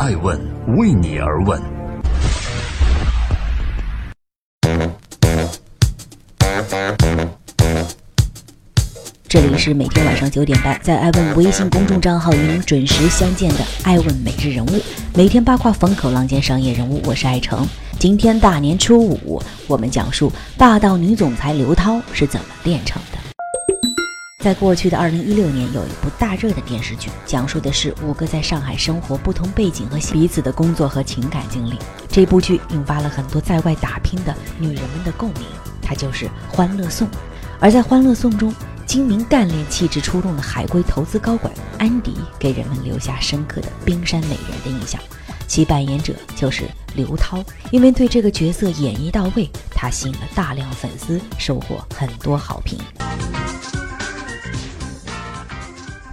爱问为你而问。这里是每天晚上九点半在爱问微信公众账号与您准时相见的爱问每日人物，每天八卦风口浪尖商业人物，我是爱成。今天大年初五，我们讲述霸道女总裁刘涛是怎么炼成的。在过去的二零一六年，有一部大热的电视剧，讲述的是五个在上海生活、不同背景和彼此的工作和情感经历。这部剧引发了很多在外打拼的女人们的共鸣，它就是《欢乐颂》。而在《欢乐颂》中，精明干练、气质出众的海归投资高管安迪，给人们留下深刻的冰山美人的印象。其扮演者就是刘涛，因为对这个角色演绎到位，他吸引了大量粉丝，收获很多好评。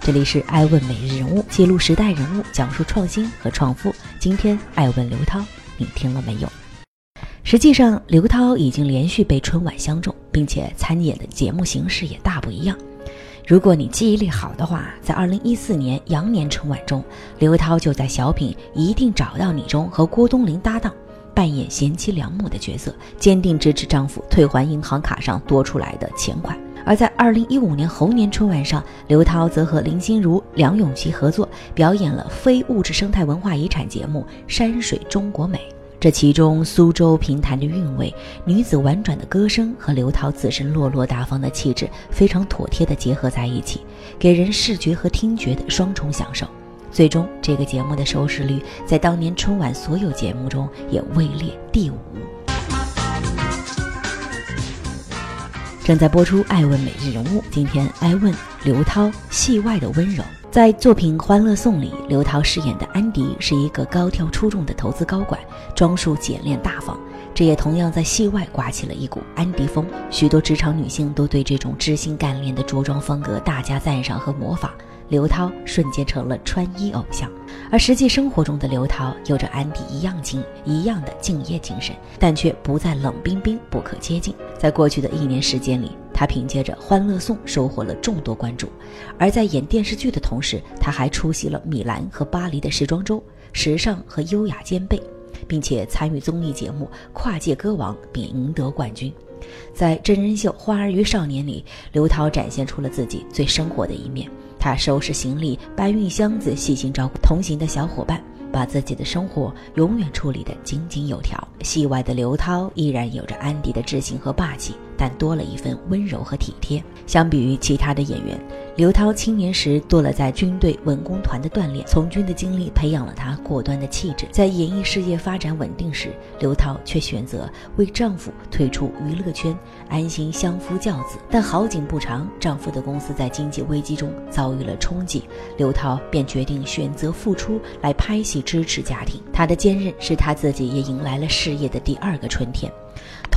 这里是爱问每日人物，记录时代人物，讲述创新和创富。今天爱问刘涛，你听了没有？实际上，刘涛已经连续被春晚相中，并且参演的节目形式也大不一样。如果你记忆力好的话，在二零一四年羊年春晚中，刘涛就在小品《一定找到你》中和郭冬临搭档，扮演贤妻良母的角色，坚定支持丈夫退还银行卡上多出来的钱款。而在二零一五年猴年春晚上，刘涛则和林心如、梁咏琪合作，表演了非物质生态文化遗产节目《山水中国美》。这其中，苏州评弹的韵味、女子婉转的歌声和刘涛自身落落大方的气质，非常妥帖地结合在一起，给人视觉和听觉的双重享受。最终，这个节目的收视率在当年春晚所有节目中也位列第五。正在播出《爱问每日人物》，今天爱问刘涛戏外的温柔。在作品《欢乐颂》里，刘涛饰演的安迪是一个高挑出众的投资高管，装束简练大方。这也同样在戏外刮起了一股安迪风，许多职场女性都对这种知心干练的着装风格大加赞赏和模仿。刘涛瞬间成了穿衣偶像。而实际生活中的刘涛有着安迪一样精一样的敬业精神，但却不再冷冰冰不可接近。在过去的一年时间里，他凭借着《欢乐颂》收获了众多关注，而在演电视剧的同时，他还出席了米兰和巴黎的时装周，时尚和优雅兼备，并且参与综艺节目《跨界歌王》并赢得冠军。在真人秀《花儿与少年》里，刘涛展现出了自己最生活的一面。他收拾行李、搬运箱子，细心照顾同行的小伙伴。把自己的生活永远处理得井井有条。戏外的刘涛依然有着安迪的自信和霸气，但多了一份温柔和体贴。相比于其他的演员，刘涛青年时多了在军队文工团的锻炼，从军的经历培养了她果断的气质。在演艺事业发展稳定时，刘涛却选择为丈夫退出娱乐圈，安心相夫教子。但好景不长，丈夫的公司在经济危机中遭遇了冲击，刘涛便决定选择复出来拍戏。支持家庭，他的坚韧使他自己也迎来了事业的第二个春天。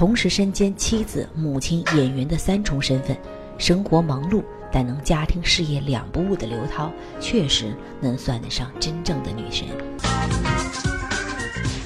同时身兼妻子、母亲、演员的三重身份，生活忙碌但能家庭事业两不误的刘涛，确实能算得上真正的女神。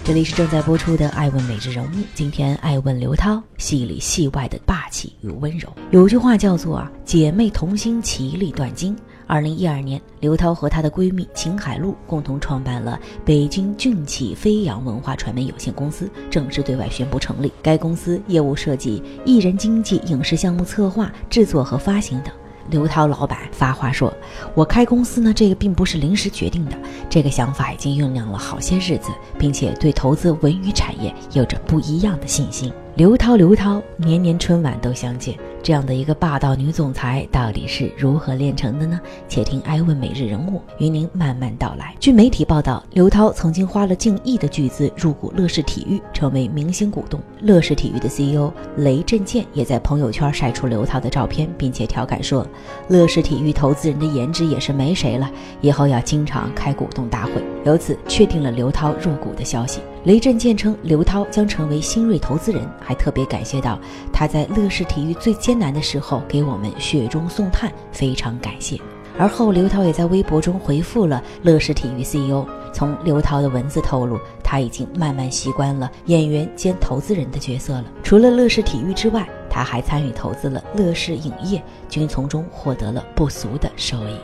这里是正在播出的《爱问每日人物》，今天爱问刘涛戏里戏外的霸气与温柔。有句话叫做“，姐妹同心，其利断金”。二零一二年，刘涛和她的闺蜜秦海璐共同创办了北京俊企飞扬文化传媒有限公司，正式对外宣布成立。该公司业务涉及艺人经纪、影视项目策划、制作和发行等。刘涛老板发话说：“我开公司呢，这个并不是临时决定的，这个想法已经酝酿了好些日子，并且对投资文娱产业有着不一样的信心。”刘涛，刘涛，年年春晚都相见。这样的一个霸道女总裁到底是如何炼成的呢？且听艾问每日人物与您慢慢道来。据媒体报道，刘涛曾经花了近亿的巨资入股乐视体育，成为明星股东。乐视体育的 CEO 雷震健也在朋友圈晒出刘涛的照片，并且调侃说：“乐视体育投资人的颜值也是没谁了，以后要经常开股东大会。”由此确定了刘涛入股的消息。雷震健称刘涛将成为新锐投资人，还特别感谢到他在乐视体育最艰难的时候给我们雪中送炭，非常感谢。而后刘涛也在微博中回复了乐视体育 CEO。从刘涛的文字透露，他已经慢慢习惯了演员兼投资人的角色了。除了乐视体育之外，他还参与投资了乐视影业，均从中获得了不俗的收益。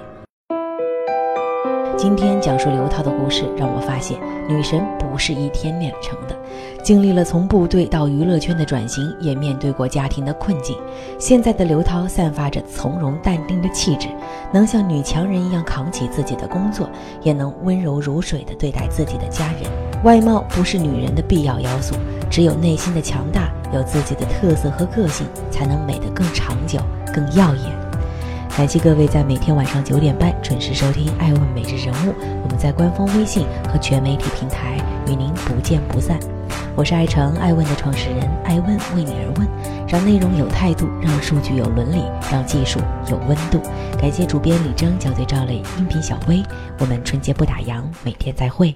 今天讲述刘涛的故事，让我发现女神不是一天练成的。经历了从部队到娱乐圈的转型，也面对过家庭的困境。现在的刘涛散发着从容淡定的气质，能像女强人一样扛起自己的工作，也能温柔如水地对待自己的家人。外貌不是女人的必要要素，只有内心的强大，有自己的特色和个性，才能美得更长久、更耀眼。感谢各位在每天晚上九点半准时收听《爱问每日人物》，我们在官方微信和全媒体平台与您不见不散。我是爱成爱问的创始人，爱问为你而问，让内容有态度，让数据有伦理，让技术有温度。感谢主编李征、校对赵磊、音频小薇。我们春节不打烊，每天再会。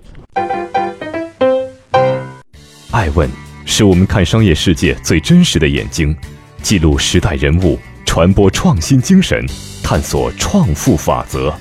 爱问是我们看商业世界最真实的眼睛，记录时代人物，传播创新精神，探索创富法则。